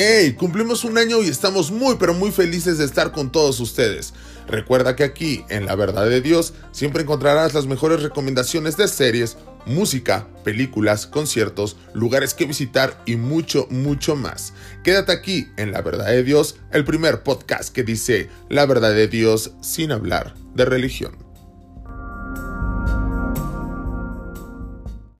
¡Hey! Cumplimos un año y estamos muy pero muy felices de estar con todos ustedes. Recuerda que aquí, en La Verdad de Dios, siempre encontrarás las mejores recomendaciones de series, música, películas, conciertos, lugares que visitar y mucho, mucho más. Quédate aquí en La Verdad de Dios, el primer podcast que dice La Verdad de Dios sin hablar de religión.